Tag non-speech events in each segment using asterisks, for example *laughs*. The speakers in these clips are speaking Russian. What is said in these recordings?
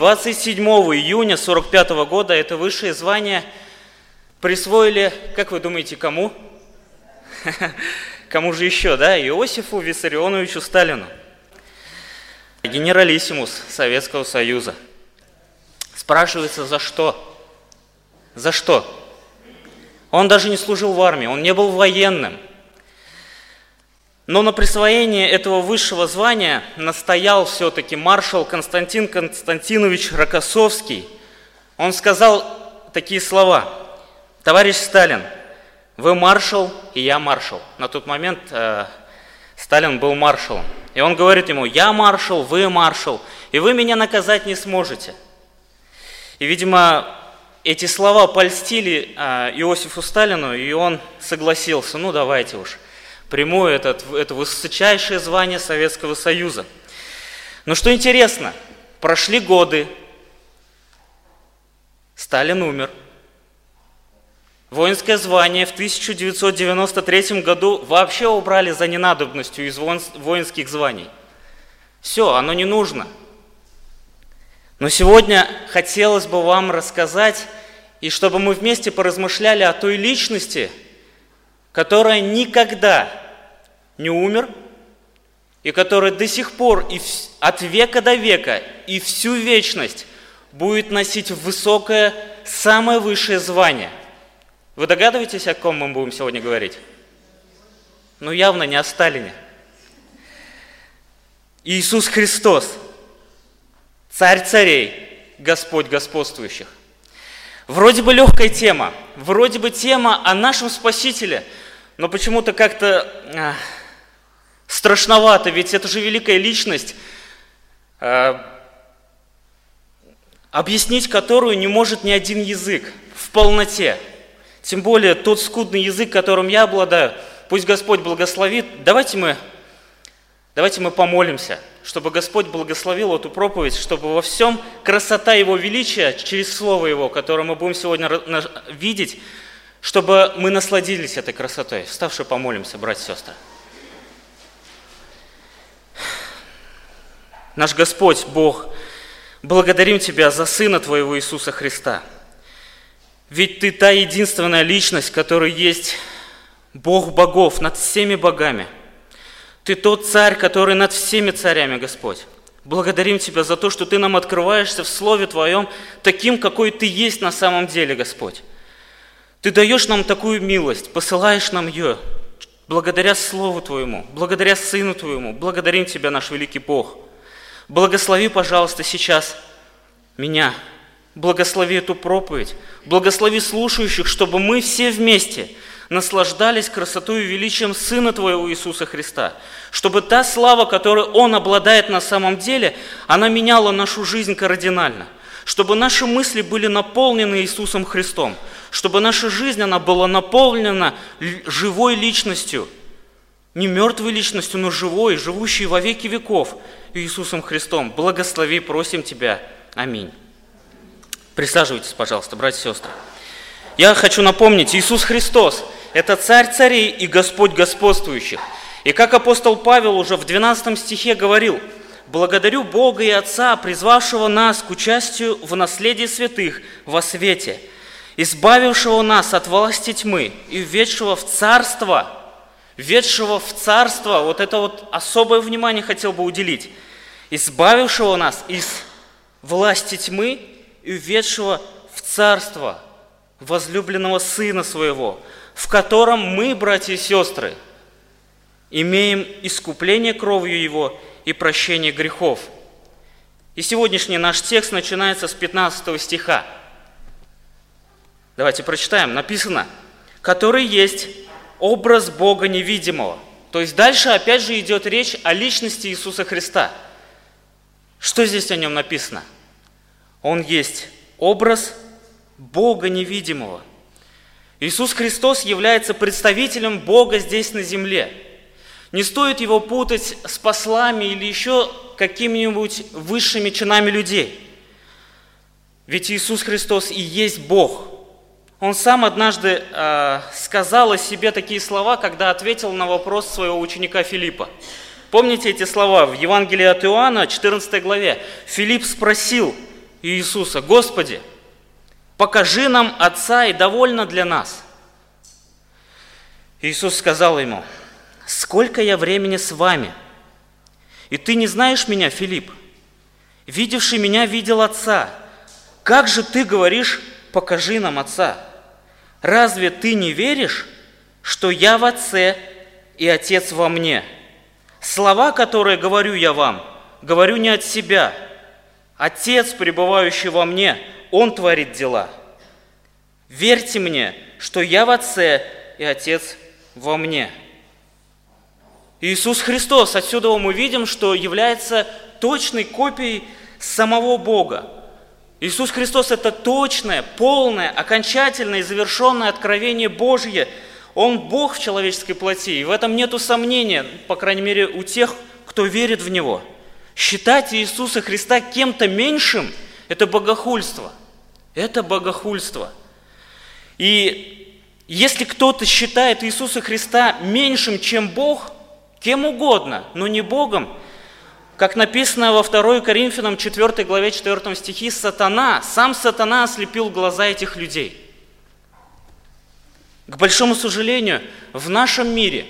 27 июня 45 года это высшее звание присвоили, как вы думаете, кому? *laughs* Кому же еще, да? Иосифу Виссарионовичу Сталину, генералиссимус Советского Союза. Спрашивается, за что? За что? Он даже не служил в армии, он не был военным. Но на присвоение этого высшего звания настоял все-таки маршал Константин Константинович Рокоссовский. Он сказал такие слова. «Товарищ Сталин, вы маршал, и я маршал». На тот момент э, Сталин был маршалом. И он говорит ему, я маршал, вы маршал, и вы меня наказать не сможете. И, видимо, эти слова польстили э, Иосифу Сталину, и он согласился, ну давайте уж, приму этот, это высочайшее звание Советского Союза. Но что интересно, прошли годы, Сталин умер. Воинское звание в 1993 году вообще убрали за ненадобностью из воинских званий. Все, оно не нужно. Но сегодня хотелось бы вам рассказать, и чтобы мы вместе поразмышляли о той личности, которая никогда не умер, и который до сих пор и от века до века и всю вечность будет носить высокое, самое высшее звание – вы догадываетесь, о ком мы будем сегодня говорить? Ну, явно не о Сталине. Иисус Христос, Царь царей, Господь господствующих. Вроде бы легкая тема, вроде бы тема о нашем Спасителе, но почему-то как-то а, страшновато, ведь это же великая личность, а, объяснить которую не может ни один язык в полноте – тем более тот скудный язык, которым я обладаю, пусть Господь благословит. Давайте мы, давайте мы помолимся, чтобы Господь благословил эту проповедь, чтобы во всем красота Его величия через Слово Его, которое мы будем сегодня видеть, чтобы мы насладились этой красотой. Вставши помолимся, братья и сестры. Наш Господь, Бог, благодарим Тебя за Сына Твоего Иисуса Христа – ведь Ты та единственная личность, которая есть Бог богов над всеми богами. Ты тот царь, который над всеми царями, Господь. Благодарим Тебя за то, что Ты нам открываешься в Слове Твоем таким, какой Ты есть на самом деле, Господь. Ты даешь нам такую милость, посылаешь нам ее, благодаря Слову Твоему, благодаря Сыну Твоему. Благодарим Тебя, наш великий Бог. Благослови, пожалуйста, сейчас меня, Благослови эту проповедь, благослови слушающих, чтобы мы все вместе наслаждались красотой и величием Сына Твоего Иисуса Христа, чтобы та слава, которой Он обладает на самом деле, она меняла нашу жизнь кардинально, чтобы наши мысли были наполнены Иисусом Христом, чтобы наша жизнь, она была наполнена живой личностью, не мертвой личностью, но живой, живущей во веки веков Иисусом Христом. Благослови, просим Тебя. Аминь. Присаживайтесь, пожалуйста, братья и сестры. Я хочу напомнить, Иисус Христос – это Царь царей и Господь господствующих. И как апостол Павел уже в 12 стихе говорил, «Благодарю Бога и Отца, призвавшего нас к участию в наследии святых во свете, избавившего нас от власти тьмы и введшего в царство, введшего в царство, вот это вот особое внимание хотел бы уделить, избавившего нас из власти тьмы и введшего в царство возлюбленного Сына Своего, в котором мы, братья и сестры, имеем искупление кровью Его и прощение грехов. И сегодняшний наш текст начинается с 15 стиха. Давайте прочитаем. Написано, который есть образ Бога невидимого. То есть дальше опять же идет речь о личности Иисуса Христа. Что здесь о нем написано? Он есть образ невидимого. Иисус Христос является представителем Бога здесь на земле. Не стоит его путать с послами или еще какими-нибудь высшими чинами людей. Ведь Иисус Христос и есть Бог. Он сам однажды э, сказал о себе такие слова, когда ответил на вопрос своего ученика Филиппа. Помните эти слова в Евангелии от Иоанна, 14 главе? Филипп спросил Иисуса, «Господи, покажи нам Отца и довольно для нас». Иисус сказал ему, «Сколько я времени с вами, и ты не знаешь меня, Филипп? Видевший меня видел Отца. Как же ты говоришь, покажи нам Отца? Разве ты не веришь, что я в Отце и Отец во мне?» Слова, которые говорю я вам, говорю не от себя. Отец, пребывающий во мне, Он творит дела. Верьте мне, что я в Отце и Отец во мне. Иисус Христос, отсюда мы видим, что является точной копией самого Бога. Иисус Христос – это точное, полное, окончательное и завершенное откровение Божье – он Бог в человеческой плоти, и в этом нету сомнения, по крайней мере, у тех, кто верит в Него. Считать Иисуса Христа кем-то меньшим – это богохульство. Это богохульство. И если кто-то считает Иисуса Христа меньшим, чем Бог, кем угодно, но не Богом, как написано во 2 Коринфянам 4 главе 4 стихе, сатана, сам сатана ослепил глаза этих людей – к большому сожалению, в нашем мире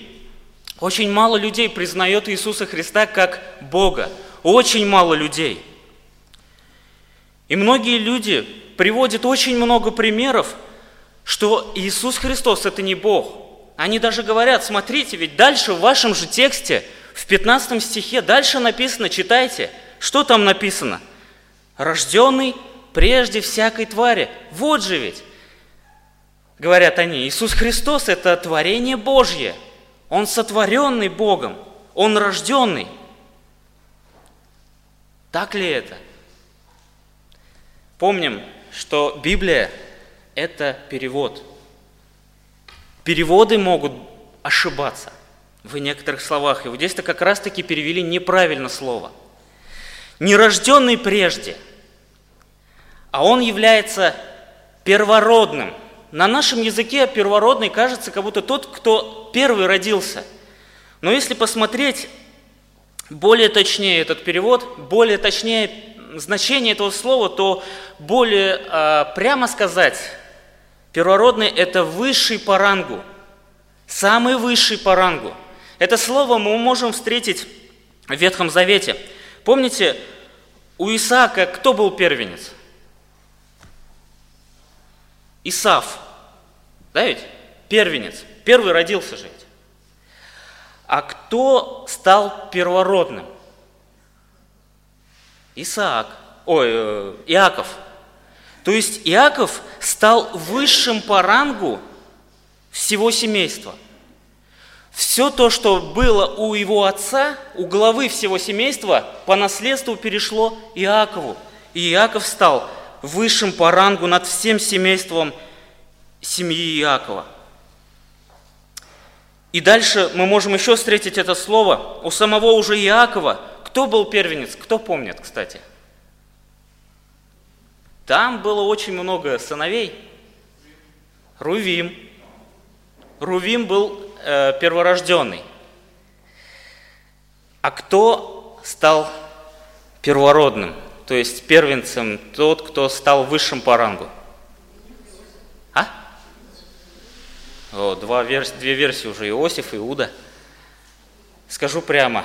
очень мало людей признает Иисуса Христа как Бога. Очень мало людей. И многие люди приводят очень много примеров, что Иисус Христос – это не Бог. Они даже говорят, смотрите, ведь дальше в вашем же тексте, в 15 стихе, дальше написано, читайте, что там написано? «Рожденный прежде всякой твари». Вот же ведь говорят они, Иисус Христос – это творение Божье. Он сотворенный Богом, Он рожденный. Так ли это? Помним, что Библия – это перевод. Переводы могут ошибаться в некоторых словах. И вот здесь-то как раз-таки перевели неправильно слово. Нерожденный прежде, а он является первородным – на нашем языке первородный кажется, как будто тот, кто первый родился. Но если посмотреть более точнее этот перевод, более точнее значение этого слова, то более э, прямо сказать, первородный – это высший по рангу, самый высший по рангу. Это слово мы можем встретить в Ветхом Завете. Помните, у Исаака кто был первенец? Исав, да ведь? Первенец. Первый родился же. А кто стал первородным? Исаак, ой, э, Иаков. То есть Иаков стал высшим по рангу всего семейства. Все то, что было у его отца, у главы всего семейства, по наследству перешло Иакову. И Иаков стал высшим по рангу над всем семейством семьи Иакова. И дальше мы можем еще встретить это слово у самого уже Иакова. Кто был первенец? Кто помнит, кстати? Там было очень много сыновей. Рувим. Рувим был э, перворожденный. А кто стал первородным? То есть первенцем тот, кто стал высшим по рангу – Два верс... Две версии уже, Иосиф и Иуда. Скажу прямо,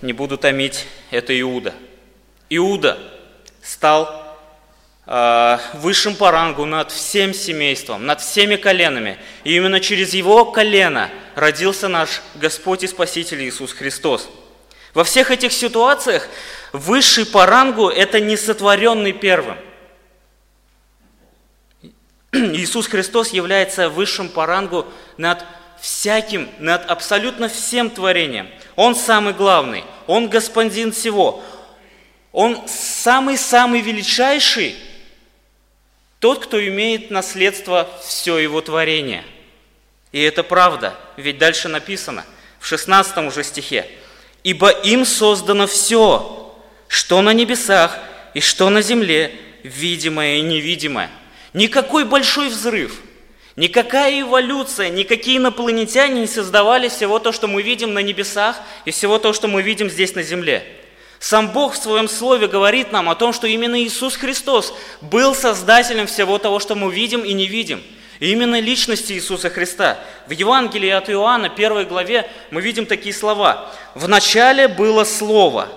не буду томить, это Иуда. Иуда стал э, высшим по рангу над всем семейством, над всеми коленами. И именно через его колено родился наш Господь и Спаситель Иисус Христос. Во всех этих ситуациях высший по рангу – это не сотворенный первым – *clears throat* Иисус Христос является высшим по рангу над всяким, над абсолютно всем творением. Он самый главный, Он господин всего. Он самый-самый величайший, тот, кто имеет наследство все его творение. И это правда, ведь дальше написано, в 16 уже стихе, «Ибо им создано все, что на небесах и что на земле, видимое и невидимое». Никакой большой взрыв, Никакая эволюция, никакие инопланетяне не создавали всего то, что мы видим на небесах и всего то, что мы видим здесь на земле. Сам Бог в своем слове говорит нам о том, что именно Иисус Христос был создателем всего того, что мы видим и не видим. И именно личности Иисуса Христа. В Евангелии от Иоанна, первой главе, мы видим такие слова. «В начале было Слово,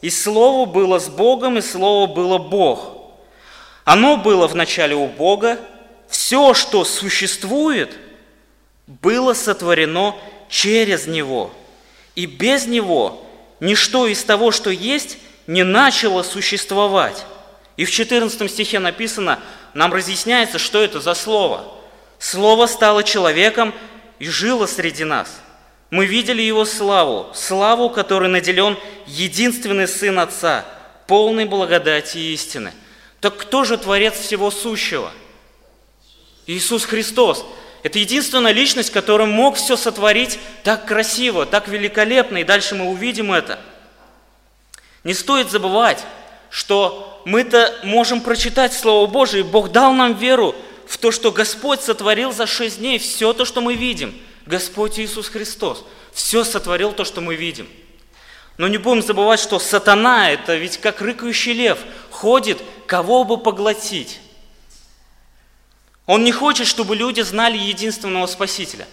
и Слово было с Богом, и Слово было Бог. Оно было в начале у Бога, все, что существует, было сотворено через Него. И без Него ничто из того, что есть, не начало существовать. И в 14 стихе написано, нам разъясняется, что это за слово. Слово стало человеком и жило среди нас. Мы видели его славу, славу, которой наделен единственный Сын Отца, полный благодати и истины. Так кто же Творец всего сущего? Иисус Христос. Это единственная личность, которая мог все сотворить так красиво, так великолепно, и дальше мы увидим это. Не стоит забывать, что мы-то можем прочитать Слово Божие, и Бог дал нам веру в то, что Господь сотворил за шесть дней все то, что мы видим. Господь Иисус Христос все сотворил то, что мы видим. Но не будем забывать, что сатана – это ведь как рыкающий лев, ходит, кого бы поглотить. Он не хочет, чтобы люди знали единственного Спасителя.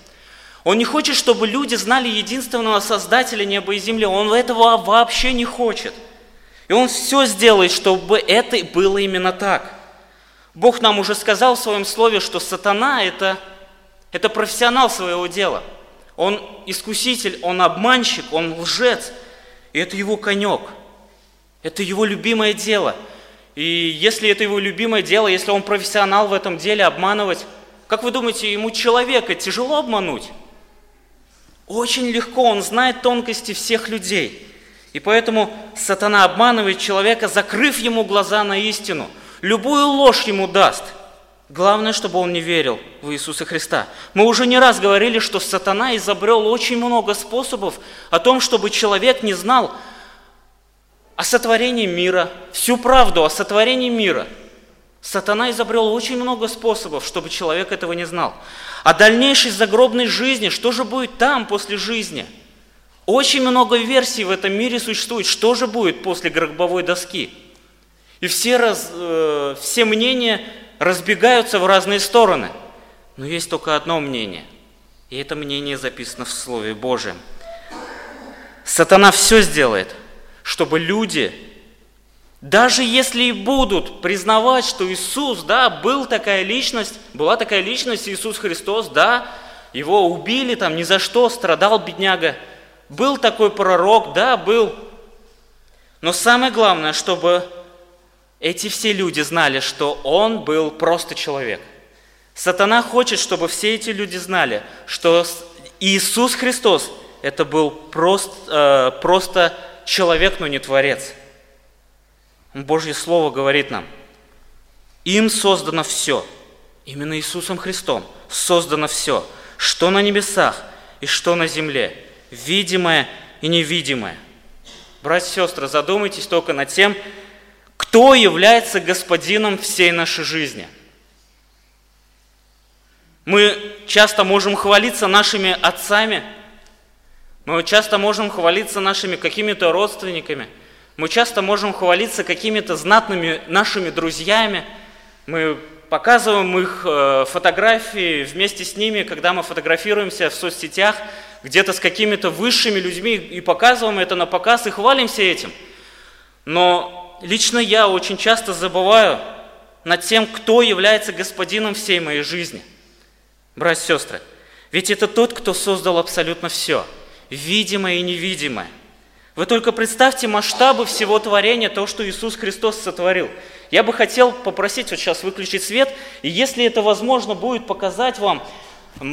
Он не хочет, чтобы люди знали единственного Создателя неба и земли. Он этого вообще не хочет. И он все сделает, чтобы это было именно так. Бог нам уже сказал в своем слове, что сатана это, – это профессионал своего дела. Он искуситель, он обманщик, он лжец. И это его конек. Это его любимое дело – и если это его любимое дело, если он профессионал в этом деле, обманывать, как вы думаете, ему человека тяжело обмануть? Очень легко, он знает тонкости всех людей. И поэтому сатана обманывает человека, закрыв ему глаза на истину. Любую ложь ему даст. Главное, чтобы он не верил в Иисуса Христа. Мы уже не раз говорили, что сатана изобрел очень много способов о том, чтобы человек не знал, о сотворении мира, всю правду о сотворении мира. Сатана изобрел очень много способов, чтобы человек этого не знал. О дальнейшей загробной жизни, что же будет там после жизни? Очень много версий в этом мире существует, что же будет после гробовой доски. И все, раз, э, все мнения разбегаются в разные стороны. Но есть только одно мнение, и это мнение записано в Слове Божьем. Сатана все сделает, чтобы люди, даже если и будут признавать, что Иисус, да, был такая личность, была такая личность, Иисус Христос, да, его убили там ни за что, страдал бедняга, был такой пророк, да, был. Но самое главное, чтобы эти все люди знали, что он был просто человек. Сатана хочет, чтобы все эти люди знали, что Иисус Христос – это был просто, э, просто человек, но не творец. Божье Слово говорит нам, им создано все, именно Иисусом Христом создано все, что на небесах и что на земле, видимое и невидимое. Братья и сестры, задумайтесь только над тем, кто является господином всей нашей жизни. Мы часто можем хвалиться нашими отцами – мы часто можем хвалиться нашими какими-то родственниками, мы часто можем хвалиться какими-то знатными нашими друзьями, мы показываем их э, фотографии вместе с ними, когда мы фотографируемся в соцсетях, где-то с какими-то высшими людьми и показываем это на показ и хвалимся этим. Но лично я очень часто забываю над тем, кто является господином всей моей жизни. Братья и сестры, ведь это тот, кто создал абсолютно все – видимое и невидимое. Вы только представьте масштабы всего творения, то, что Иисус Христос сотворил. Я бы хотел попросить вот сейчас выключить свет, и если это возможно будет показать вам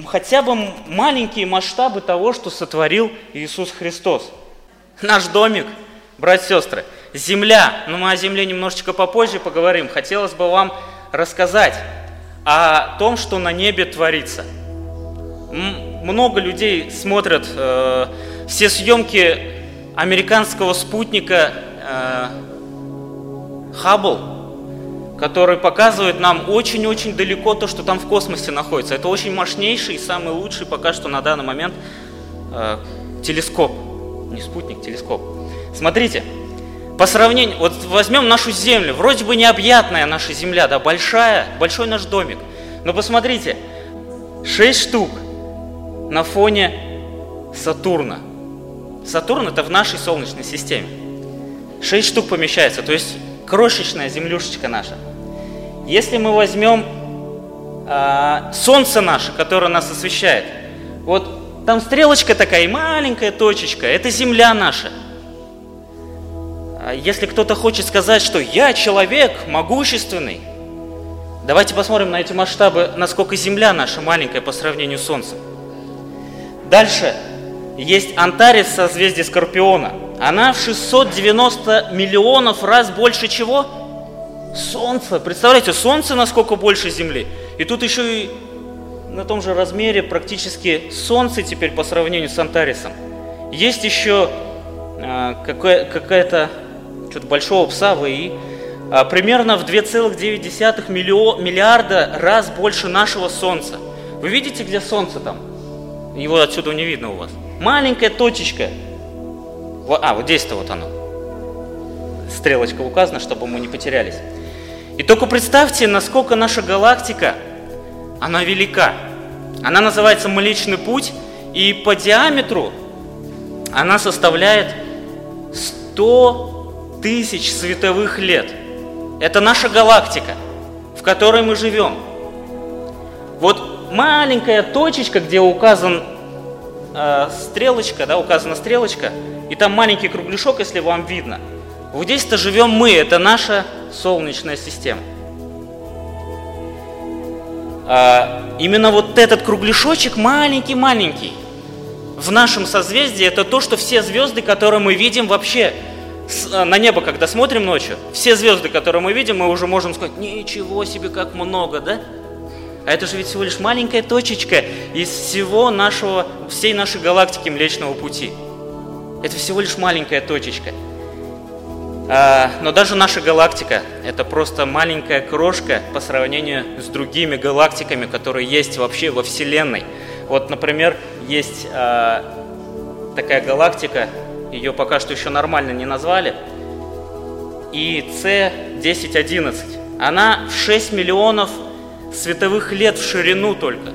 хотя бы маленькие масштабы того, что сотворил Иисус Христос. Наш домик, братья и сестры, земля, но мы о земле немножечко попозже поговорим. Хотелось бы вам рассказать о том, что на небе творится – много людей смотрят э, все съемки американского спутника э, Хаббл. который показывает нам очень-очень далеко то, что там в космосе находится. Это очень мощнейший и самый лучший пока что на данный момент э, телескоп. Не спутник, телескоп. Смотрите, по сравнению, вот возьмем нашу Землю, вроде бы необъятная наша Земля, да, большая, большой наш домик. Но посмотрите, шесть штук на фоне Сатурна. Сатурн это в нашей Солнечной системе. Шесть штук помещается, то есть крошечная землюшечка наша. Если мы возьмем э, Солнце наше, которое нас освещает, вот там стрелочка такая маленькая точечка, это Земля наша. А если кто-то хочет сказать, что я человек могущественный, давайте посмотрим на эти масштабы, насколько Земля наша маленькая по сравнению с Солнцем. Дальше есть Антарес созвездие Скорпиона. Она в 690 миллионов раз больше чего? Солнца. Представляете, Солнце насколько больше Земли. И тут еще и на том же размере практически Солнце теперь по сравнению с Антаресом. Есть еще э, какая- какая-то что-то большого пса ВИ, а, примерно в 2,9 миллиарда раз больше нашего Солнца. Вы видите, где Солнце там? Его отсюда не видно у вас. Маленькая точечка. А, вот здесь-то вот оно. Стрелочка указана, чтобы мы не потерялись. И только представьте, насколько наша галактика, она велика. Она называется Млечный Путь, и по диаметру она составляет 100 тысяч световых лет. Это наша галактика, в которой мы живем. Вот маленькая точечка, где указан э, стрелочка, да, указана стрелочка, и там маленький кругляшок, если вам видно. Вот здесь-то живем мы, это наша Солнечная система. А, именно вот этот кругляшочек маленький-маленький в нашем созвездии, это то, что все звезды, которые мы видим вообще на небо, когда смотрим ночью, все звезды, которые мы видим, мы уже можем сказать, ничего себе, как много, да? А это же ведь всего лишь маленькая точечка из всего нашего, всей нашей галактики Млечного Пути. Это всего лишь маленькая точечка. А, но даже наша галактика – это просто маленькая крошка по сравнению с другими галактиками, которые есть вообще во Вселенной. Вот, например, есть а, такая галактика, ее пока что еще нормально не назвали, и C1011. Она в 6 миллионов световых лет в ширину только.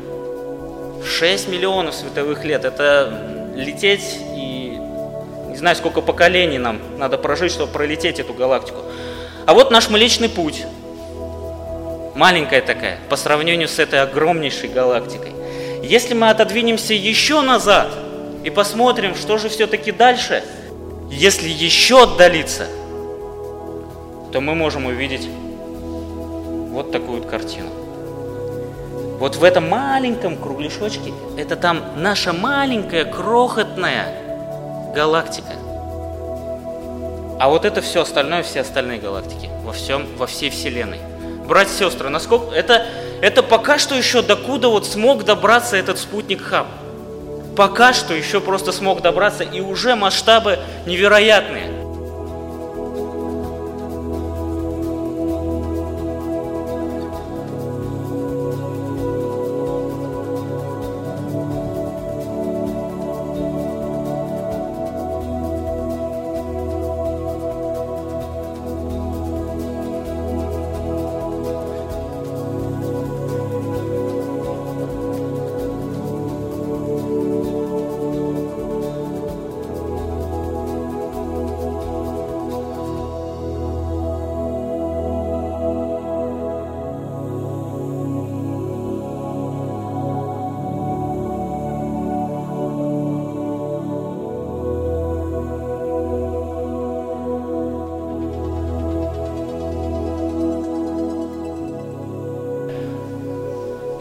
6 миллионов световых лет. Это лететь и не знаю, сколько поколений нам надо прожить, чтобы пролететь эту галактику. А вот наш Млечный Путь. Маленькая такая, по сравнению с этой огромнейшей галактикой. Если мы отодвинемся еще назад и посмотрим, что же все-таки дальше, если еще отдалиться, то мы можем увидеть вот такую вот картину. Вот в этом маленьком кругляшочке, это там наша маленькая, крохотная галактика. А вот это все остальное, все остальные галактики во всем, во всей Вселенной. Братья и сестры, насколько это, это пока что еще докуда вот смог добраться этот спутник Хаб. Пока что еще просто смог добраться, и уже масштабы невероятные.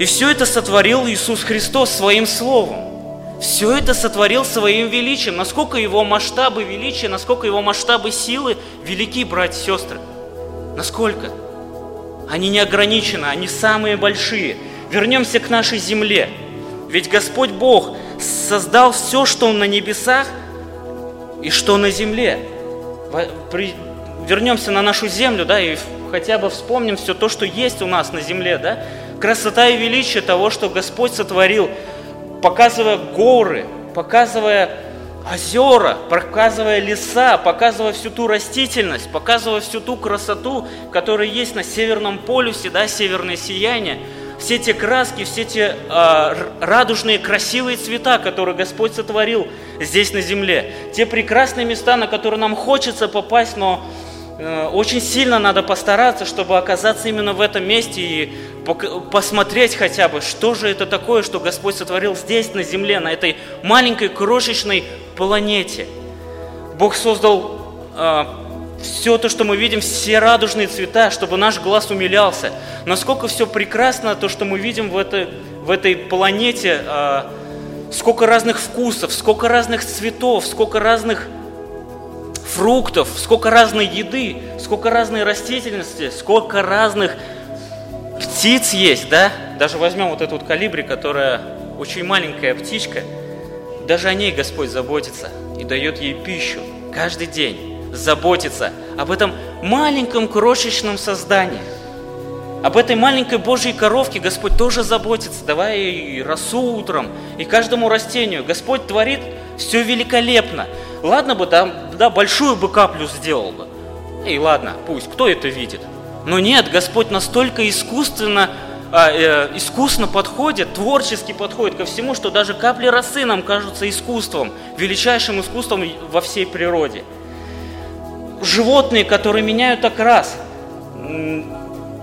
И все это сотворил Иисус Христос своим Словом. Все это сотворил своим величием. Насколько его масштабы величия, насколько его масштабы силы велики, братья и сестры. Насколько? Они не ограничены, они самые большие. Вернемся к нашей земле. Ведь Господь Бог создал все, что на небесах и что на земле. вернемся на нашу землю, да, и хотя бы вспомним все то, что есть у нас на земле, да, красота и величие того, что Господь сотворил, показывая горы, показывая озера, показывая леса, показывая всю ту растительность, показывая всю ту красоту, которая есть на Северном полюсе, да, северное сияние, все те краски, все те э, радужные, красивые цвета, которые Господь сотворил здесь на земле, те прекрасные места, на которые нам хочется попасть, но очень сильно надо постараться, чтобы оказаться именно в этом месте и посмотреть хотя бы, что же это такое, что Господь сотворил здесь, на земле, на этой маленькой крошечной планете. Бог создал э, все то, что мы видим, все радужные цвета, чтобы наш глаз умилялся. Насколько все прекрасно, то, что мы видим в этой, в этой планете, э, сколько разных вкусов, сколько разных цветов, сколько разных фруктов, сколько разной еды, сколько разной растительности, сколько разных птиц есть, да? Даже возьмем вот эту вот калибри, которая очень маленькая птичка, даже о ней Господь заботится и дает ей пищу каждый день, заботится об этом маленьком крошечном создании. Об этой маленькой Божьей коровке Господь тоже заботится, давая ей росу утром и каждому растению. Господь творит все великолепно. Ладно бы, да, да большую бы каплю сделал бы. И ладно, пусть, кто это видит? Но нет, Господь настолько искусственно, а, э, искусно подходит, творчески подходит ко всему, что даже капли росы нам кажутся искусством, величайшим искусством во всей природе. Животные, которые меняют окрас,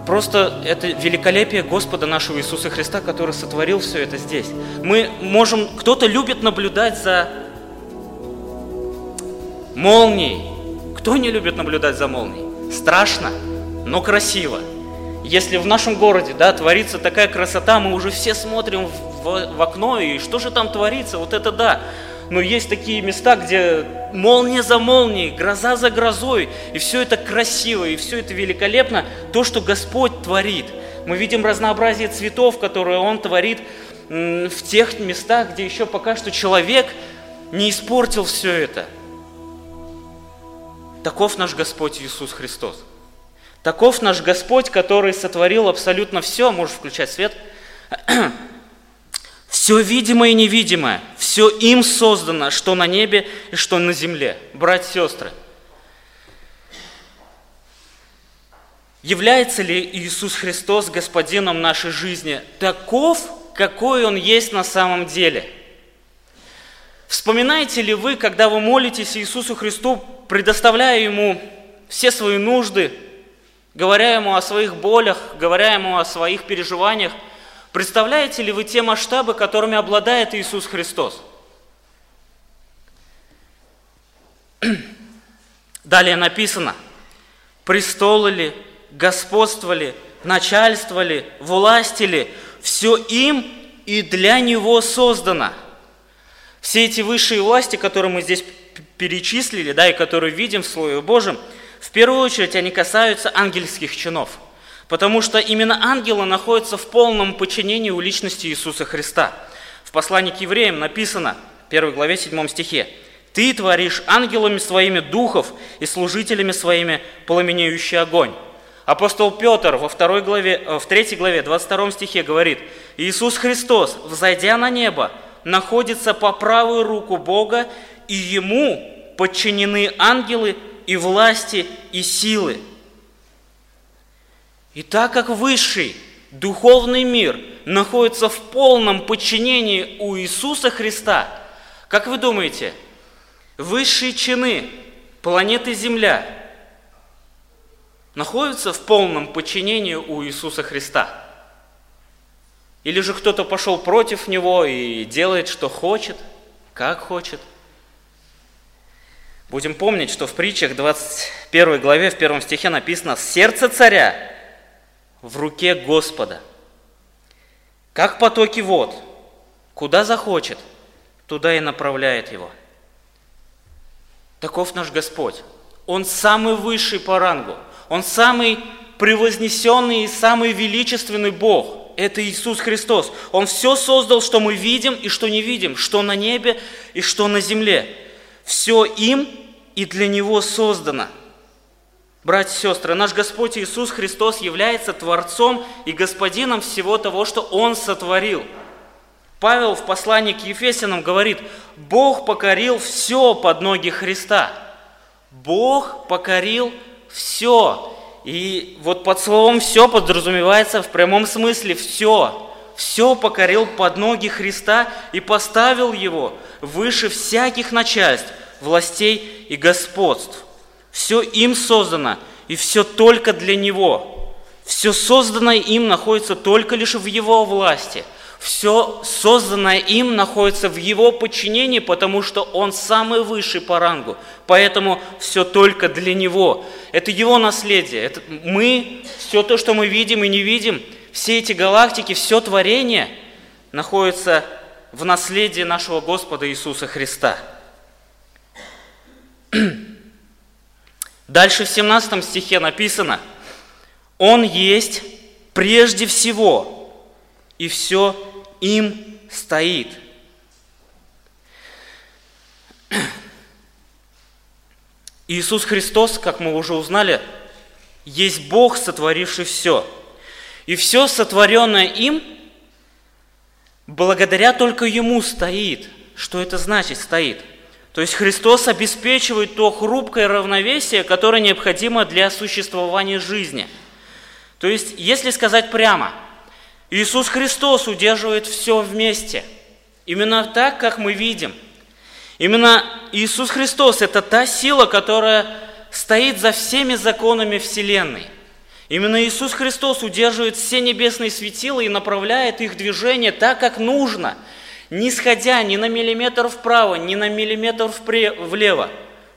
просто это великолепие Господа нашего Иисуса Христа, который сотворил все это здесь. Мы можем, кто-то любит наблюдать за молнией. Кто не любит наблюдать за молнией? Страшно но красиво. Если в нашем городе да, творится такая красота, мы уже все смотрим в, в окно, и что же там творится, вот это да. Но есть такие места, где молния за молнией, гроза за грозой, и все это красиво, и все это великолепно, то, что Господь творит. Мы видим разнообразие цветов, которые Он творит в тех местах, где еще пока что человек не испортил все это. Таков наш Господь Иисус Христос. Таков наш Господь, который сотворил абсолютно все, можешь включать свет, *clears throat* все видимое и невидимое, все им создано, что на небе и что на земле. Братья и сестры, является ли Иисус Христос Господином нашей жизни таков, какой Он есть на самом деле? Вспоминаете ли вы, когда вы молитесь Иисусу Христу, предоставляя Ему все свои нужды, говоря ему о своих болях, говоря ему о своих переживаниях, представляете ли вы те масштабы, которыми обладает Иисус Христос? *clears throat* Далее написано, престолы ли, господство ли, начальство ли, власти ли, все им и для Него создано. Все эти высшие власти, которые мы здесь перечислили, да, и которые видим в Слове Божьем – в первую очередь они касаются ангельских чинов, потому что именно ангелы находятся в полном подчинении у личности Иисуса Христа. В послании к евреям написано, в 1 главе 7 стихе, «Ты творишь ангелами своими духов и служителями своими пламенеющий огонь». Апостол Петр во второй главе, э, в 3 главе 22 стихе говорит, «Иисус Христос, взойдя на небо, находится по правую руку Бога, и Ему подчинены ангелы и власти, и силы. И так как высший духовный мир находится в полном подчинении у Иисуса Христа, как вы думаете, высшие чины планеты Земля находятся в полном подчинении у Иисуса Христа? Или же кто-то пошел против Него и делает, что хочет, как хочет – Будем помнить, что в притчах 21 главе, в первом стихе написано «Сердце царя в руке Господа, как потоки вод, куда захочет, туда и направляет его». Таков наш Господь. Он самый высший по рангу. Он самый превознесенный и самый величественный Бог. Это Иисус Христос. Он все создал, что мы видим и что не видим, что на небе и что на земле. Все им и для Него создано. Братья и сестры, наш Господь Иисус Христос является Творцом и Господином всего того, что Он сотворил. Павел в послании к Ефесянам говорит, Бог покорил все под ноги Христа. Бог покорил все. И вот под словом «все» подразумевается в прямом смысле «все». Все покорил под ноги Христа и поставил Его выше всяких начальств, властей и господств. Все им создано, и все только для Него. Все созданное им находится только лишь в Его власти. Все созданное им находится в Его подчинении, потому что Он самый высший по рангу. Поэтому все только для Него. Это Его наследие. Это мы, все то, что мы видим и не видим, все эти галактики, все творение находится в наследии нашего Господа Иисуса Христа. Дальше в 17 стихе написано, Он есть прежде всего, и все им стоит. Иисус Христос, как мы уже узнали, есть Бог, сотворивший все. И все сотворенное им, благодаря только Ему стоит. Что это значит стоит? То есть Христос обеспечивает то хрупкое равновесие, которое необходимо для существования жизни. То есть, если сказать прямо, Иисус Христос удерживает все вместе. Именно так, как мы видим. Именно Иисус Христос – это та сила, которая стоит за всеми законами Вселенной. Именно Иисус Христос удерживает все небесные светила и направляет их движение так, как нужно – не сходя ни на миллиметр вправо, ни на миллиметр влево.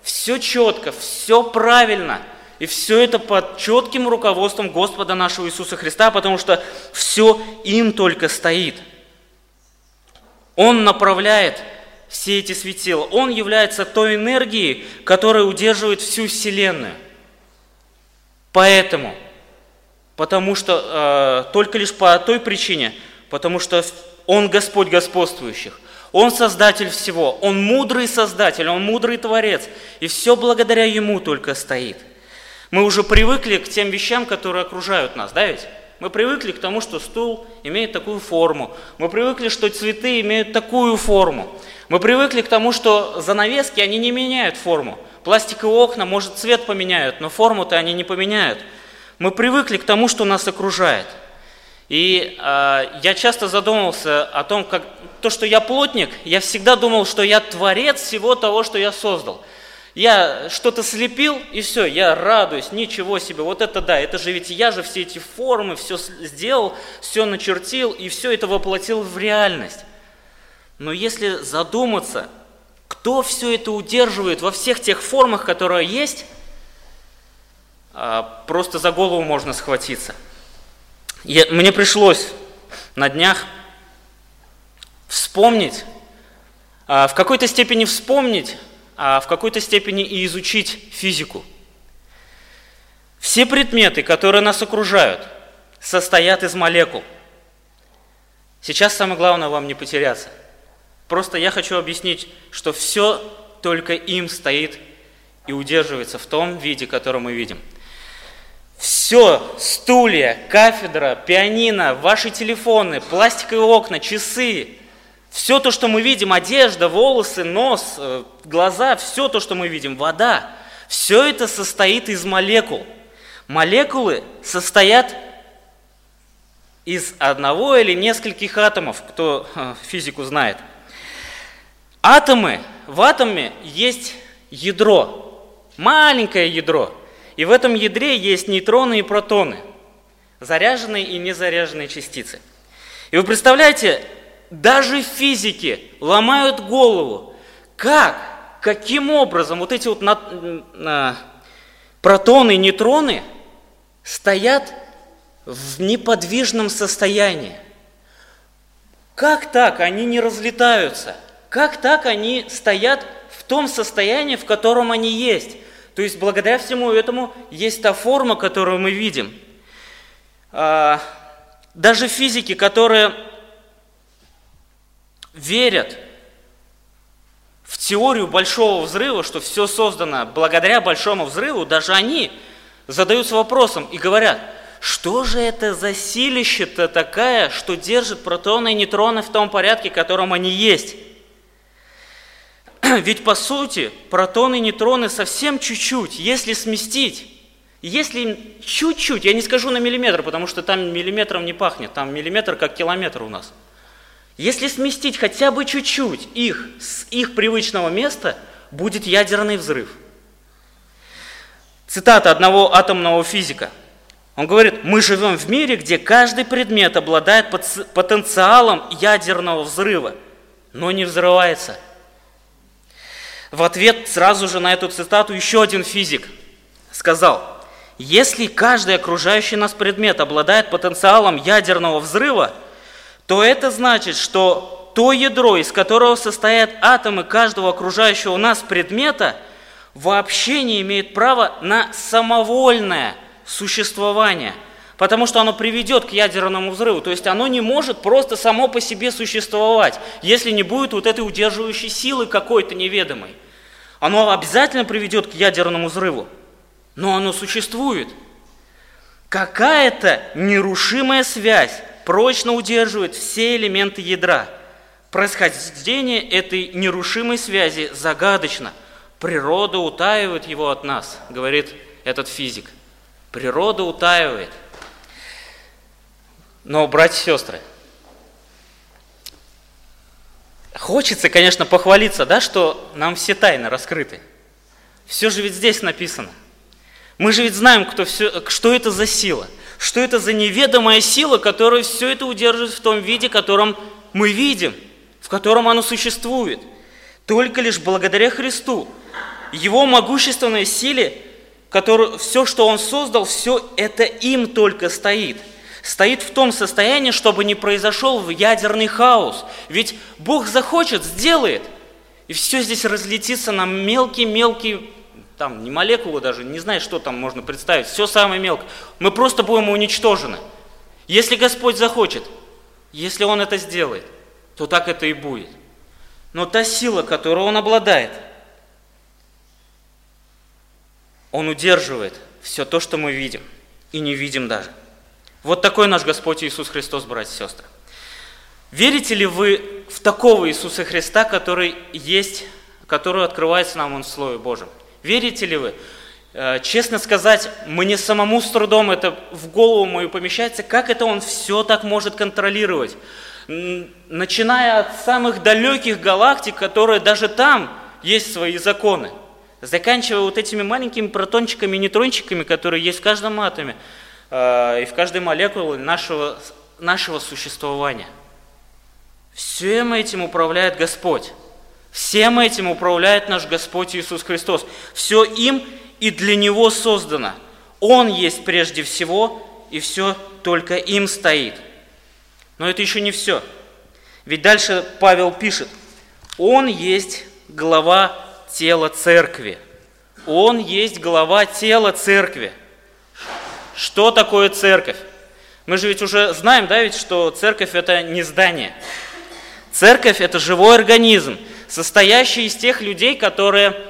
Все четко, все правильно. И все это под четким руководством Господа нашего Иисуса Христа, потому что все им только стоит. Он направляет все эти светила. Он является той энергией, которая удерживает всю Вселенную. Поэтому, потому что э, только лишь по той причине, потому что он Господь господствующих. Он Создатель всего. Он мудрый Создатель, Он мудрый Творец. И все благодаря Ему только стоит. Мы уже привыкли к тем вещам, которые окружают нас, да ведь? Мы привыкли к тому, что стул имеет такую форму. Мы привыкли, что цветы имеют такую форму. Мы привыкли к тому, что занавески, они не меняют форму. Пластиковые окна, может, цвет поменяют, но форму-то они не поменяют. Мы привыкли к тому, что нас окружает – и э, я часто задумывался о том, как то, что я плотник, я всегда думал, что я творец всего того, что я создал. Я что-то слепил, и все, я радуюсь, ничего себе, вот это да, это же ведь я же все эти формы, все сделал, все начертил, и все это воплотил в реальность. Но если задуматься, кто все это удерживает во всех тех формах, которые есть, просто за голову можно схватиться – я, мне пришлось на днях вспомнить, а, в какой-то степени вспомнить, а в какой-то степени и изучить физику. Все предметы, которые нас окружают, состоят из молекул. Сейчас самое главное вам не потеряться. Просто я хочу объяснить, что все только им стоит и удерживается в том виде, который мы видим – все, стулья, кафедра, пианино, ваши телефоны, пластиковые окна, часы, все то, что мы видим, одежда, волосы, нос, э, глаза, все то, что мы видим, вода, все это состоит из молекул. Молекулы состоят из одного или нескольких атомов, кто э, физику знает. Атомы, в атоме есть ядро, маленькое ядро – и в этом ядре есть нейтроны и протоны, заряженные и незаряженные частицы. И вы представляете, даже физики ломают голову, как, каким образом вот эти вот на, на, протоны и нейтроны стоят в неподвижном состоянии. Как так они не разлетаются? Как так они стоят в том состоянии, в котором они есть? То есть благодаря всему этому есть та форма, которую мы видим. А, даже физики, которые верят в теорию большого взрыва, что все создано благодаря большому взрыву, даже они задаются вопросом и говорят, что же это за силище-то такая, что держит протоны и нейтроны в том порядке, в котором они есть? *clears throat* Ведь по сути протоны и нейтроны совсем чуть-чуть, если сместить, если чуть-чуть, я не скажу на миллиметр, потому что там миллиметром не пахнет, там миллиметр как километр у нас. Если сместить хотя бы чуть-чуть их с их привычного места, будет ядерный взрыв. Цитата одного атомного физика. Он говорит, мы живем в мире, где каждый предмет обладает потенциалом ядерного взрыва, но не взрывается. В ответ сразу же на эту цитату еще один физик сказал, если каждый окружающий нас предмет обладает потенциалом ядерного взрыва, то это значит, что то ядро, из которого состоят атомы каждого окружающего нас предмета, вообще не имеет права на самовольное существование, потому что оно приведет к ядерному взрыву. То есть оно не может просто само по себе существовать, если не будет вот этой удерживающей силы какой-то неведомой. Оно обязательно приведет к ядерному взрыву но оно существует. Какая-то нерушимая связь прочно удерживает все элементы ядра. Происхождение этой нерушимой связи загадочно. Природа утаивает его от нас, говорит этот физик. Природа утаивает. Но, братья и сестры, хочется, конечно, похвалиться, да, что нам все тайны раскрыты. Все же ведь здесь написано. Мы же ведь знаем, кто все, что это за сила, что это за неведомая сила, которая все это удерживает в том виде, котором мы видим, в котором оно существует. Только лишь благодаря Христу, Его могущественной силе, который, все, что Он создал, все это им только стоит. Стоит в том состоянии, чтобы не произошел ядерный хаос. Ведь Бог захочет, сделает. И все здесь разлетится на мелкие-мелкие там не молекулы даже, не знаю, что там можно представить, все самое мелкое. Мы просто будем уничтожены. Если Господь захочет, если Он это сделает, то так это и будет. Но та сила, которую Он обладает, Он удерживает все то, что мы видим, и не видим даже. Вот такой наш Господь Иисус Христос, братья и сестры. Верите ли вы в такого Иисуса Христа, который есть, который открывается нам Он в Слове Божьем? Верите ли вы? Э, честно сказать, мне самому с трудом это в голову мою помещается, как это он все так может контролировать. Начиная от самых далеких галактик, которые даже там есть свои законы, заканчивая вот этими маленькими протончиками и нейтрончиками, которые есть в каждом атоме и в каждой молекуле нашего, нашего существования. Всем этим управляет Господь. Всем этим управляет наш Господь Иисус Христос. Все им и для Него создано. Он есть прежде всего, и все только им стоит. Но это еще не все. Ведь дальше Павел пишет, Он есть глава тела церкви. Он есть глава тела церкви. Что такое церковь? Мы же ведь уже знаем, да, ведь, что церковь это не здание. Церковь это живой организм, состоящий из тех людей, которые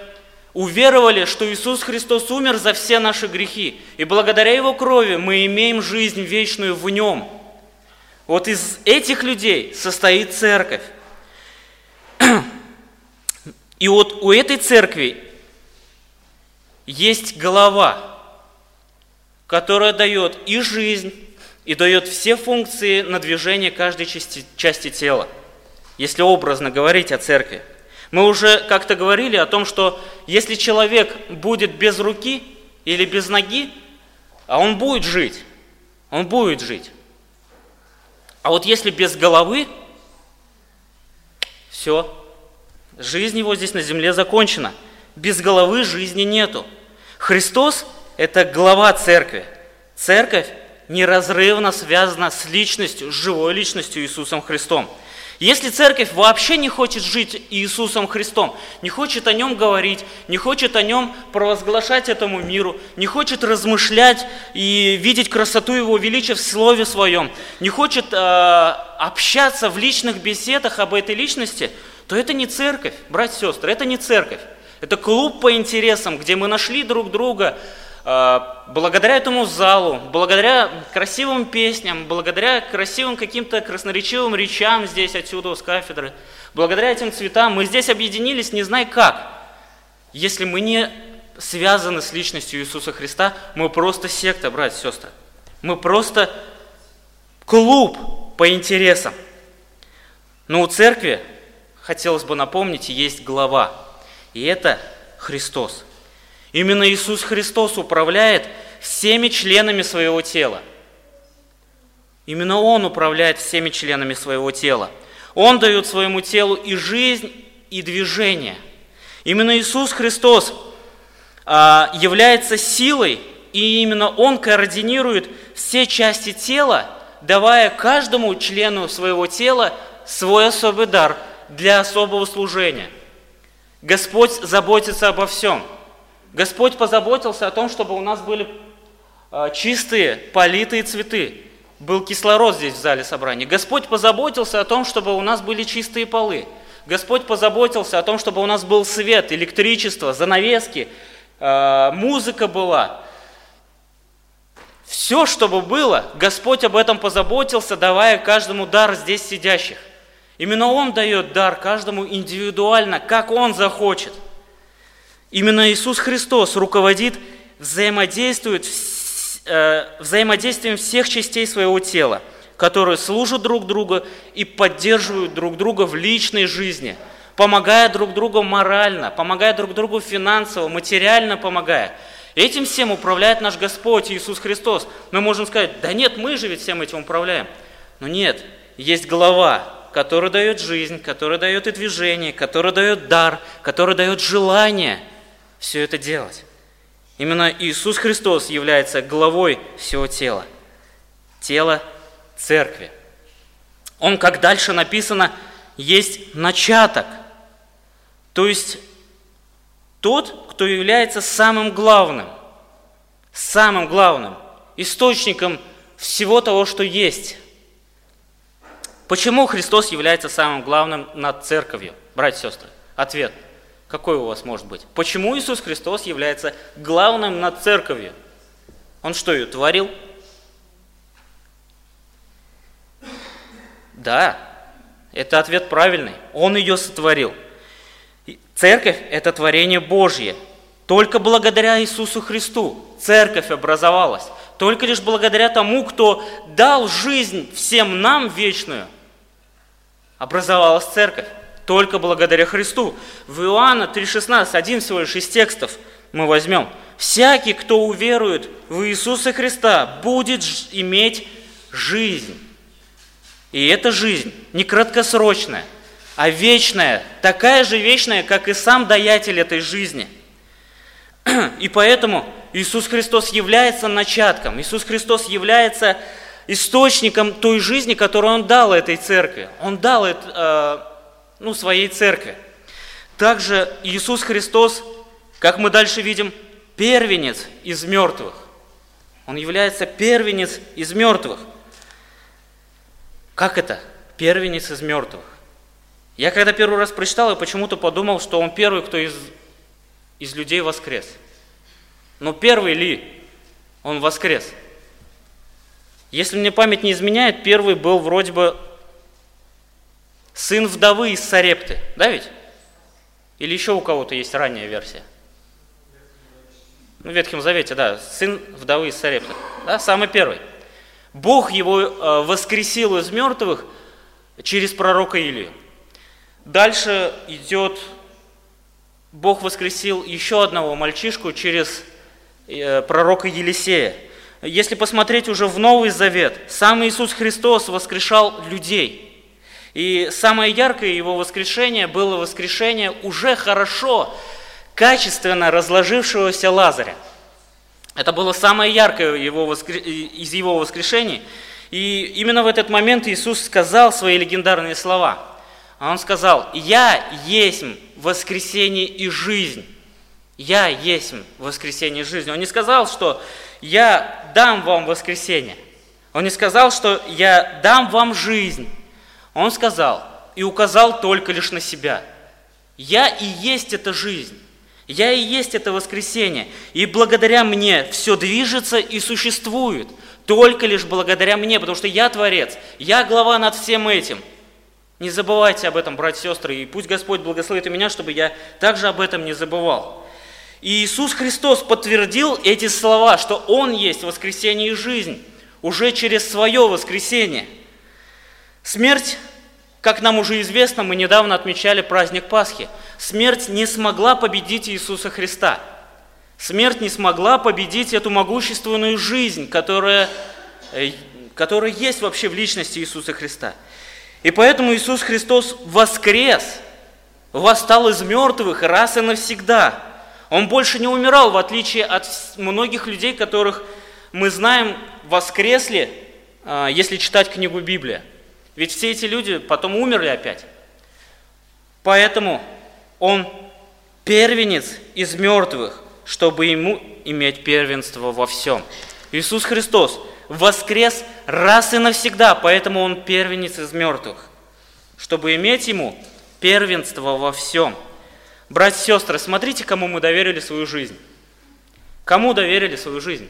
уверовали, что Иисус Христос умер за все наши грехи, и благодаря Его крови мы имеем жизнь вечную в Нем. Вот из этих людей состоит церковь. И вот у этой церкви есть голова, которая дает и жизнь, и дает все функции на движение каждой части, части тела, если образно говорить о церкви. Мы уже как-то говорили о том, что если человек будет без руки или без ноги, а он будет жить, он будет жить. А вот если без головы, все, жизнь его здесь на земле закончена. Без головы жизни нету. Христос – это глава церкви. Церковь неразрывно связана с личностью, с живой личностью Иисусом Христом – если церковь вообще не хочет жить Иисусом Христом, не хочет о нем говорить, не хочет о нем провозглашать этому миру, не хочет размышлять и видеть красоту Его величия в Слове Своем, не хочет э, общаться в личных беседах об этой личности, то это не церковь, братья и сестры, это не церковь. Это клуб по интересам, где мы нашли друг друга, благодаря этому залу, благодаря красивым песням, благодаря красивым каким-то красноречивым речам здесь, отсюда, с кафедры, благодаря этим цветам мы здесь объединились, не знай как. Если мы не связаны с личностью Иисуса Христа, мы просто секта, братья и сестры. Мы просто клуб по интересам. Но у церкви, хотелось бы напомнить, есть глава. И это Христос. Именно Иисус Христос управляет всеми членами своего тела. Именно Он управляет всеми членами своего тела. Он дает своему телу и жизнь, и движение. Именно Иисус Христос а, является силой, и именно Он координирует все части тела, давая каждому члену своего тела свой особый дар для особого служения. Господь заботится обо всем – Господь позаботился о том, чтобы у нас были а, чистые, политые цветы. Был кислород здесь в зале собрания. Господь позаботился о том, чтобы у нас были чистые полы. Господь позаботился о том, чтобы у нас был свет, электричество, занавески, а, музыка была. Все, чтобы было, Господь об этом позаботился, давая каждому дар здесь сидящих. Именно Он дает дар каждому индивидуально, как Он захочет – Именно Иисус Христос руководит, взаимодействует, э, взаимодействием всех частей своего тела, которые служат друг другу и поддерживают друг друга в личной жизни, помогая друг другу морально, помогая друг другу финансово, материально помогая. Этим всем управляет наш Господь Иисус Христос. Мы можем сказать, да нет, мы же ведь всем этим управляем. Но нет, есть глава, который дает жизнь, который дает и движение, который дает дар, который дает желание – все это делать. Именно Иисус Христос является главой всего тела. Тело церкви. Он, как дальше написано, есть начаток. То есть тот, кто является самым главным, самым главным, источником всего того, что есть. Почему Христос является самым главным над церковью, братья и сестры? Ответ – какой у вас может быть? Почему Иисус Христос является главным над церковью? Он что, ее творил? Да, это ответ правильный. Он ее сотворил. Церковь – это творение Божье. Только благодаря Иисусу Христу церковь образовалась. Только лишь благодаря тому, кто дал жизнь всем нам вечную, образовалась церковь. Только благодаря Христу. В Иоанна 3,16, один всего лишь из текстов мы возьмем. «Всякий, кто уверует в Иисуса Христа, будет иметь жизнь». И эта жизнь не краткосрочная, а вечная, такая же вечная, как и сам даятель этой жизни. И поэтому Иисус Христос является начатком, Иисус Христос является источником той жизни, которую Он дал этой церкви. Он дал это, ну, своей церкви. Также Иисус Христос, как мы дальше видим, первенец из мертвых. Он является первенец из мертвых. Как это? Первенец из мертвых. Я когда первый раз прочитал, я почему-то подумал, что он первый, кто из, из людей воскрес. Но первый ли он воскрес? Если мне память не изменяет, первый был вроде бы сын вдовы из Сарепты, да ведь? Или еще у кого-то есть ранняя версия? Ну, в Ветхом Завете, да, сын вдовы из Сарепты, да, самый первый. Бог его э, воскресил из мертвых через пророка Илию. Дальше идет, Бог воскресил еще одного мальчишку через э, пророка Елисея. Если посмотреть уже в Новый Завет, сам Иисус Христос воскрешал людей – и самое яркое его воскрешение было воскрешение уже хорошо, качественно разложившегося Лазаря. Это было самое яркое его воскр... из его воскрешений. И именно в этот момент Иисус сказал свои легендарные слова. Он сказал, «Я есть воскресение и жизнь». «Я есть воскресение и жизнь». Он не сказал, что «Я дам вам воскресение». Он не сказал, что «Я дам вам жизнь». Он сказал и указал только лишь на себя. «Я и есть эта жизнь. Я и есть это воскресение. И благодаря мне все движется и существует. Только лишь благодаря мне, потому что я Творец, я глава над всем этим. Не забывайте об этом, братья и сестры, и пусть Господь благословит меня, чтобы я также об этом не забывал. И Иисус Христос подтвердил эти слова, что Он есть воскресение и жизнь, уже через свое воскресение. Смерть, как нам уже известно, мы недавно отмечали праздник Пасхи. Смерть не смогла победить Иисуса Христа. Смерть не смогла победить эту могущественную жизнь, которая, э, которая есть вообще в личности Иисуса Христа. И поэтому Иисус Христос воскрес, восстал из мертвых раз и навсегда – он больше не умирал, в отличие от многих людей, которых мы знаем, воскресли, а, если читать книгу Библия. Ведь все эти люди потом умерли опять. Поэтому он первенец из мертвых, чтобы ему иметь первенство во всем. Иисус Христос воскрес раз и навсегда, поэтому он первенец из мертвых, чтобы иметь ему первенство во всем – Братья и сестры, смотрите, кому мы доверили свою жизнь. Кому доверили свою жизнь?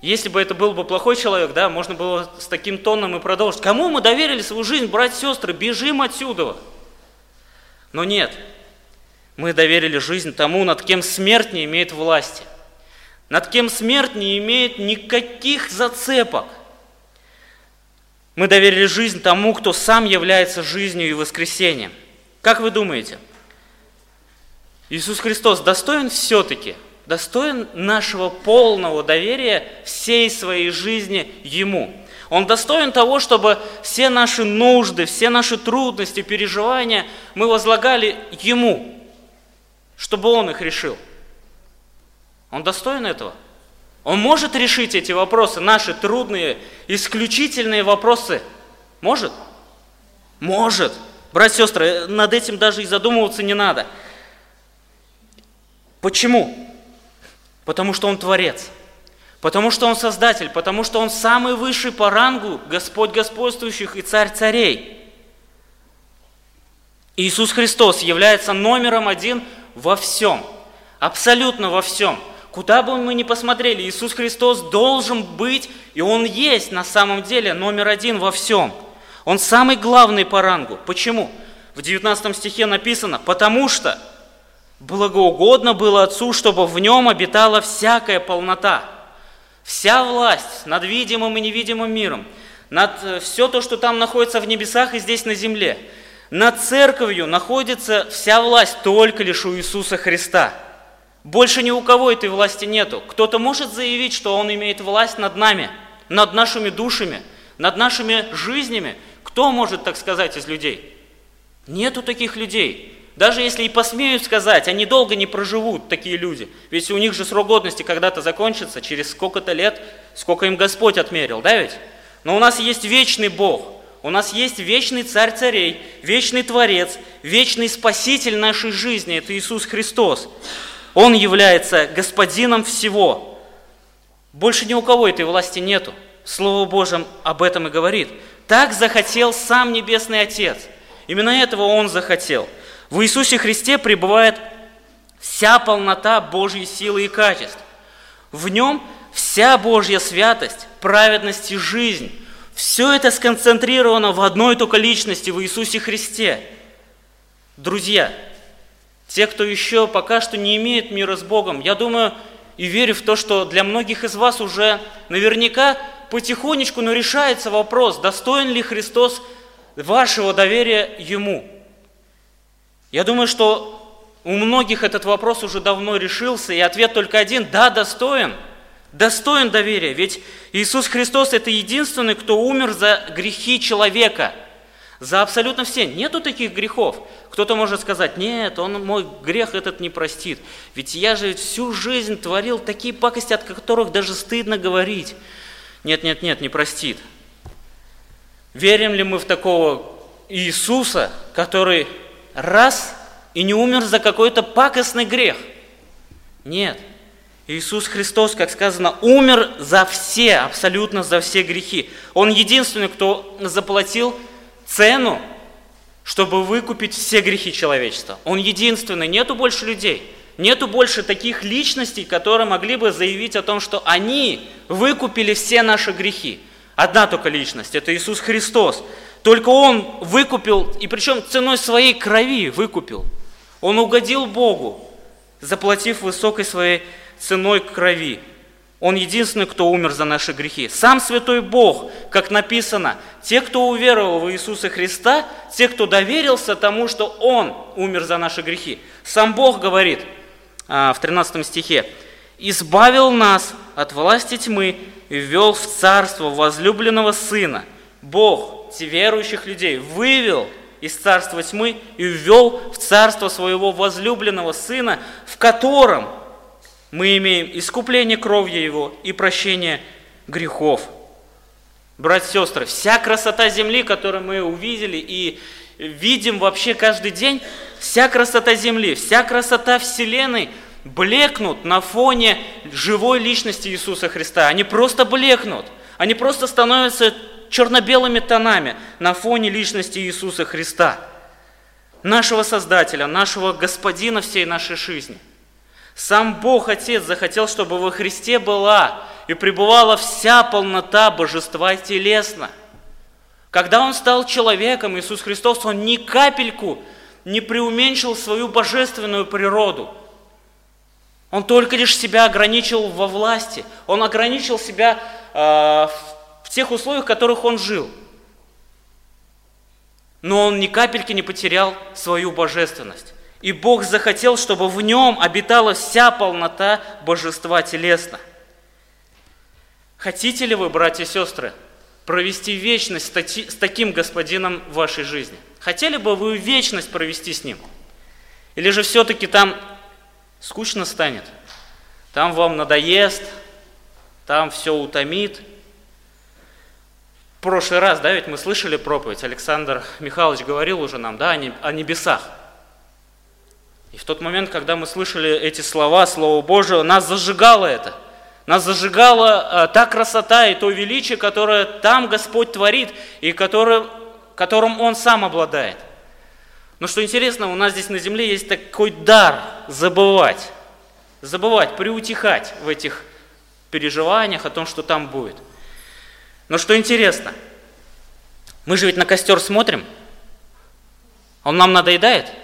Если бы это был бы плохой человек, да, можно было с таким тоном и продолжить. Кому мы доверили свою жизнь, братья и сестры, бежим отсюда. Но нет, мы доверили жизнь тому, над кем смерть не имеет власти, над кем смерть не имеет никаких зацепок. Мы доверили жизнь тому, кто сам является жизнью и воскресением. Как вы думаете – Иисус Христос достоин все-таки, достоин нашего полного доверия всей своей жизни Ему. Он достоин того, чтобы все наши нужды, все наши трудности, переживания мы возлагали Ему, чтобы Он их решил. Он достоин этого? Он может решить эти вопросы, наши трудные, исключительные вопросы? Может? Может. Братья и сестры, над этим даже и задумываться не надо – Почему? Потому что Он Творец, потому что Он Создатель, потому что Он самый высший по рангу Господь господствующих и Царь царей. Иисус Христос является номером один во всем, абсолютно во всем. Куда бы мы ни посмотрели, Иисус Христос должен быть, и Он есть на самом деле номер один во всем. Он самый главный по рангу. Почему? В 19 стихе написано, потому что Благоугодно было Отцу, чтобы в нем обитала всякая полнота, вся власть над видимым и невидимым миром, над э, все то, что там находится в небесах и здесь на земле. Над церковью находится вся власть только лишь у Иисуса Христа. Больше ни у кого этой власти нету. Кто-то может заявить, что Он имеет власть над нами, над нашими душами, над нашими жизнями. Кто может так сказать из людей? Нету таких людей. Даже если и посмеют сказать, они долго не проживут, такие люди. Ведь у них же срок годности когда-то закончится, через сколько-то лет, сколько им Господь отмерил, да ведь? Но у нас есть вечный Бог, у нас есть вечный Царь царей, вечный Творец, вечный Спаситель нашей жизни, это Иисус Христос. Он является Господином всего. Больше ни у кого этой власти нету. Слово Божье об этом и говорит. Так захотел сам Небесный Отец. Именно этого Он захотел – в Иисусе Христе пребывает вся полнота Божьей силы и качеств. В нем вся Божья святость, праведность и жизнь. Все это сконцентрировано в одной только личности, в Иисусе Христе. Друзья, те, кто еще пока что не имеет мира с Богом, я думаю и верю в то, что для многих из вас уже наверняка потихонечку, но решается вопрос, достоин ли Христос вашего доверия Ему – я думаю, что у многих этот вопрос уже давно решился, и ответ только один – да, достоин. Достоин доверия, ведь Иисус Христос – это единственный, кто умер за грехи человека, за абсолютно все. Нету таких грехов. Кто-то может сказать, нет, он мой грех этот не простит. Ведь я же всю жизнь творил такие пакости, от которых даже стыдно говорить. Нет, нет, нет, не простит. Верим ли мы в такого Иисуса, который раз и не умер за какой-то пакостный грех. Нет. Иисус Христос, как сказано, умер за все, абсолютно за все грехи. Он единственный, кто заплатил цену, чтобы выкупить все грехи человечества. Он единственный, нету больше людей. Нету больше таких личностей, которые могли бы заявить о том, что они выкупили все наши грехи. Одна только личность – это Иисус Христос. Только Он выкупил, и причем ценой своей крови выкупил. Он угодил Богу, заплатив высокой своей ценой крови. Он единственный, кто умер за наши грехи. Сам Святой Бог, как написано, те, кто уверовал в Иисуса Христа, те, кто доверился тому, что Он умер за наши грехи. Сам Бог говорит а, в 13 стихе, «Избавил нас от власти тьмы и ввел в царство возлюбленного Сына». Бог, верующих людей, вывел из царства тьмы и ввел в царство своего возлюбленного Сына, в котором – мы имеем искупление кровью Его и прощение грехов. Братья и сестры, вся красота земли, которую мы увидели и видим вообще каждый день, вся красота земли, вся красота Вселенной блекнут на фоне живой личности Иисуса Христа. Они просто блекнут. Они просто становятся черно-белыми тонами на фоне личности Иисуса Христа, нашего Создателя, нашего Господина всей нашей жизни – сам Бог Отец захотел, чтобы во Христе была и пребывала вся полнота божества телесно. Когда Он стал человеком, Иисус Христос, Он ни капельку не преуменьшил свою божественную природу. Он только лишь себя ограничил во власти. Он ограничил себя э, в тех условиях, в которых Он жил. Но Он ни капельки не потерял свою божественность. И Бог захотел, чтобы в нем обитала вся полнота божества телесно. Хотите ли вы, братья и сестры, провести вечность с таким господином в вашей жизни? Хотели бы вы вечность провести с ним? Или же все-таки там скучно станет? Там вам надоест, там все утомит. В прошлый раз, да, ведь мы слышали проповедь, Александр Михайлович говорил уже нам, да, о небесах. И в тот момент, когда мы слышали эти слова, Слово Божие, нас зажигало это. Нас зажигала та красота и то величие, которое там Господь творит и которое, которым Он сам обладает. Но что интересно, у нас здесь на земле есть такой дар забывать. Забывать, приутихать в этих переживаниях о том, что там будет. Но что интересно, мы же ведь на костер смотрим, он нам надоедает –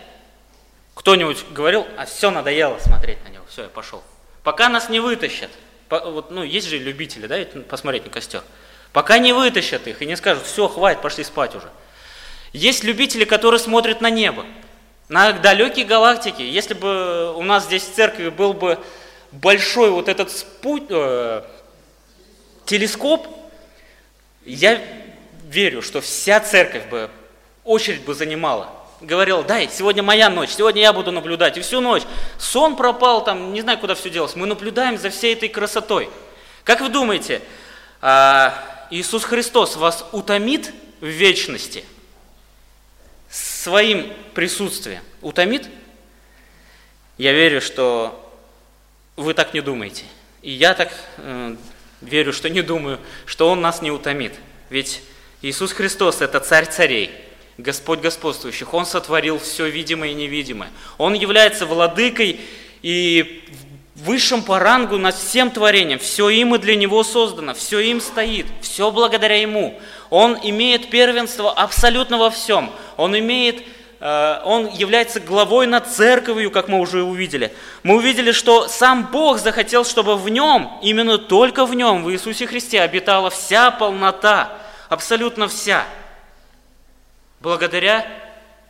кто-нибудь говорил, а все надоело смотреть на него, все, я пошел. Пока нас не вытащат, вот, ну, есть же любители, да, посмотреть на костер. Пока не вытащат их и не скажут, все, хватит, пошли спать уже. Есть любители, которые смотрят на небо, на далекие галактики. Если бы у нас здесь в церкви был бы большой вот этот спут, э, телескоп, я верю, что вся церковь бы очередь бы занимала говорил, дай, сегодня моя ночь, сегодня я буду наблюдать. И всю ночь сон пропал, там, не знаю, куда все делось. Мы наблюдаем за всей этой красотой. Как вы думаете, а, Иисус Христос вас утомит в вечности своим присутствием? Утомит? Я верю, что вы так не думаете. И я так э, верю, что не думаю, что Он нас не утомит. Ведь Иисус Христос – это царь царей – Господь господствующих. Он сотворил все видимое и невидимое. Он является владыкой и высшим по рангу над всем творением. Все им и для Него создано, все им стоит, все благодаря Ему. Он имеет первенство абсолютно во всем. Он имеет он является главой над церковью, как мы уже увидели. Мы увидели, что сам Бог захотел, чтобы в нем, именно только в нем, в Иисусе Христе, обитала вся полнота, абсолютно вся. Благодаря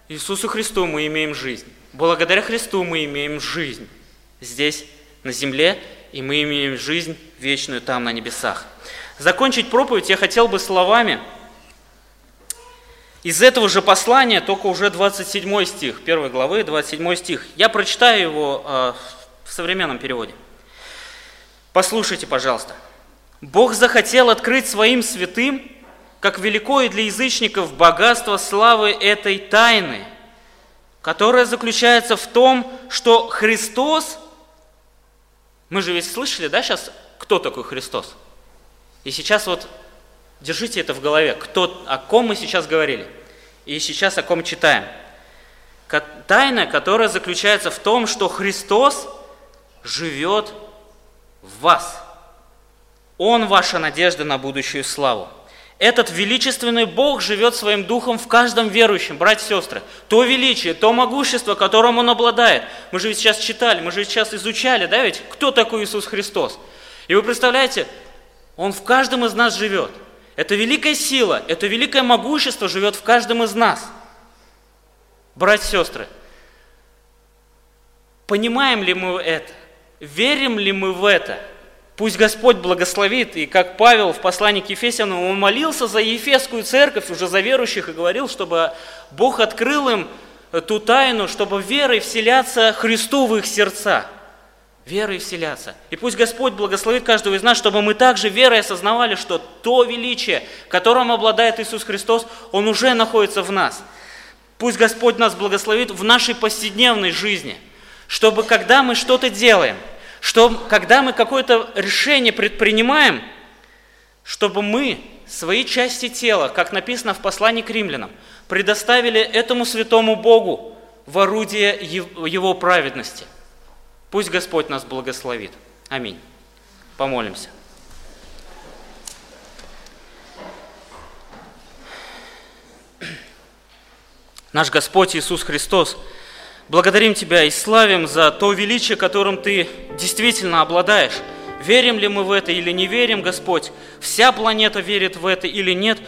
Иисусу Христу мы имеем жизнь. Благодаря Христу мы имеем жизнь здесь, на земле, и мы имеем жизнь вечную там, на небесах. Закончить проповедь я хотел бы словами из этого же послания, только уже 27 стих, 1 главы, 27 стих. Я прочитаю его э, в современном переводе. Послушайте, пожалуйста. «Бог захотел открыть своим святым как велико и для язычников богатство славы этой тайны, которая заключается в том, что Христос, мы же ведь слышали, да, сейчас, кто такой Христос? И сейчас вот держите это в голове, кто, о ком мы сейчас говорили, и сейчас о ком читаем. Тайна, которая заключается в том, что Христос – живет в вас. Он ваша надежда на будущую славу. Этот величественный Бог живет своим духом в каждом верующем, братья и сестры. То величие, то могущество, которым Он обладает. Мы же сейчас читали, мы же сейчас изучали, да ведь, кто такой Иисус Христос. И вы представляете, Он в каждом из нас живет. Это великая сила, это великое могущество живет в каждом из нас. Братья и сестры, понимаем ли мы это? Верим ли мы в это? Пусть Господь благословит, и как Павел в послании к Ефесянам, он молился за Ефесскую церковь, уже за верующих, и говорил, чтобы Бог открыл им ту тайну, чтобы верой вселяться Христу в их сердца. Верой вселяться. И пусть Господь благословит каждого из нас, чтобы мы также верой осознавали, что то величие, которым обладает Иисус Христос, Он уже находится в нас. Пусть Господь нас благословит в нашей повседневной жизни, чтобы когда мы что-то делаем – что когда мы какое-то решение предпринимаем, чтобы мы свои части тела, как написано в послании к римлянам, предоставили этому святому Богу в орудие Его праведности. Пусть Господь нас благословит. Аминь. Помолимся. Наш Господь Иисус Христос – Благодарим Тебя и славим за то величие, которым Ты действительно обладаешь. Верим ли мы в это или не верим, Господь, вся планета верит в это или нет,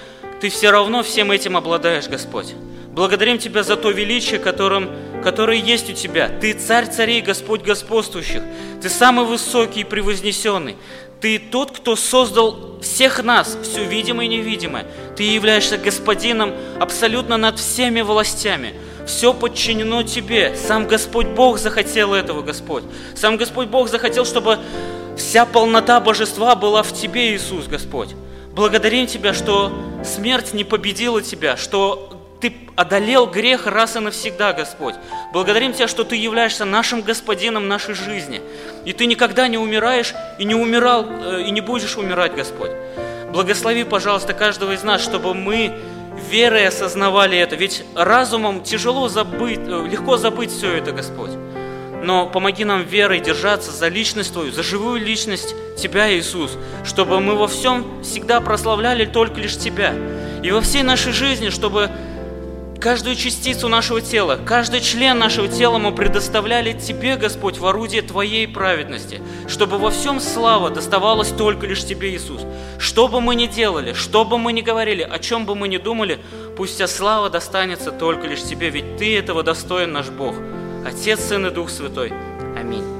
Ты все равно всем этим обладаешь, Господь. Благодарим Тебя за то величие, которым, которое есть у Тебя. Ты царь царей, Господь господствующих. Ты самый высокий и превознесенный. Ты тот, кто создал всех нас, все видимое и невидимое. Ты являешься господином абсолютно над всеми властями – все подчинено Тебе. Сам Господь Бог захотел этого, Господь. Сам Господь Бог захотел, чтобы вся полнота божества была в Тебе, Иисус, Господь. Благодарим Тебя, что смерть не победила Тебя, что Ты одолел грех раз и навсегда, Господь. Благодарим Тебя, что Ты являешься нашим Господином нашей жизни. И Ты никогда не умираешь и не умирал, э, и не будешь умирать, Господь. Благослови, пожалуйста, каждого из нас, чтобы мы верой осознавали это. Ведь разумом тяжело забыть, э, легко забыть все это, Господь. Но помоги нам верой держаться за личность Твою, за живую личность Тебя, Иисус, чтобы мы во всем всегда прославляли только лишь Тебя. И во всей нашей жизни, чтобы Каждую частицу нашего тела, каждый член нашего тела мы предоставляли Тебе, Господь, в орудие Твоей праведности, чтобы во всем слава доставалась только лишь Тебе, Иисус. Что бы мы ни делали, что бы мы ни говорили, о чем бы мы ни думали, пусть вся слава достанется только лишь Тебе, ведь Ты этого достоин, наш Бог. Отец, Сын и Дух Святой. Аминь.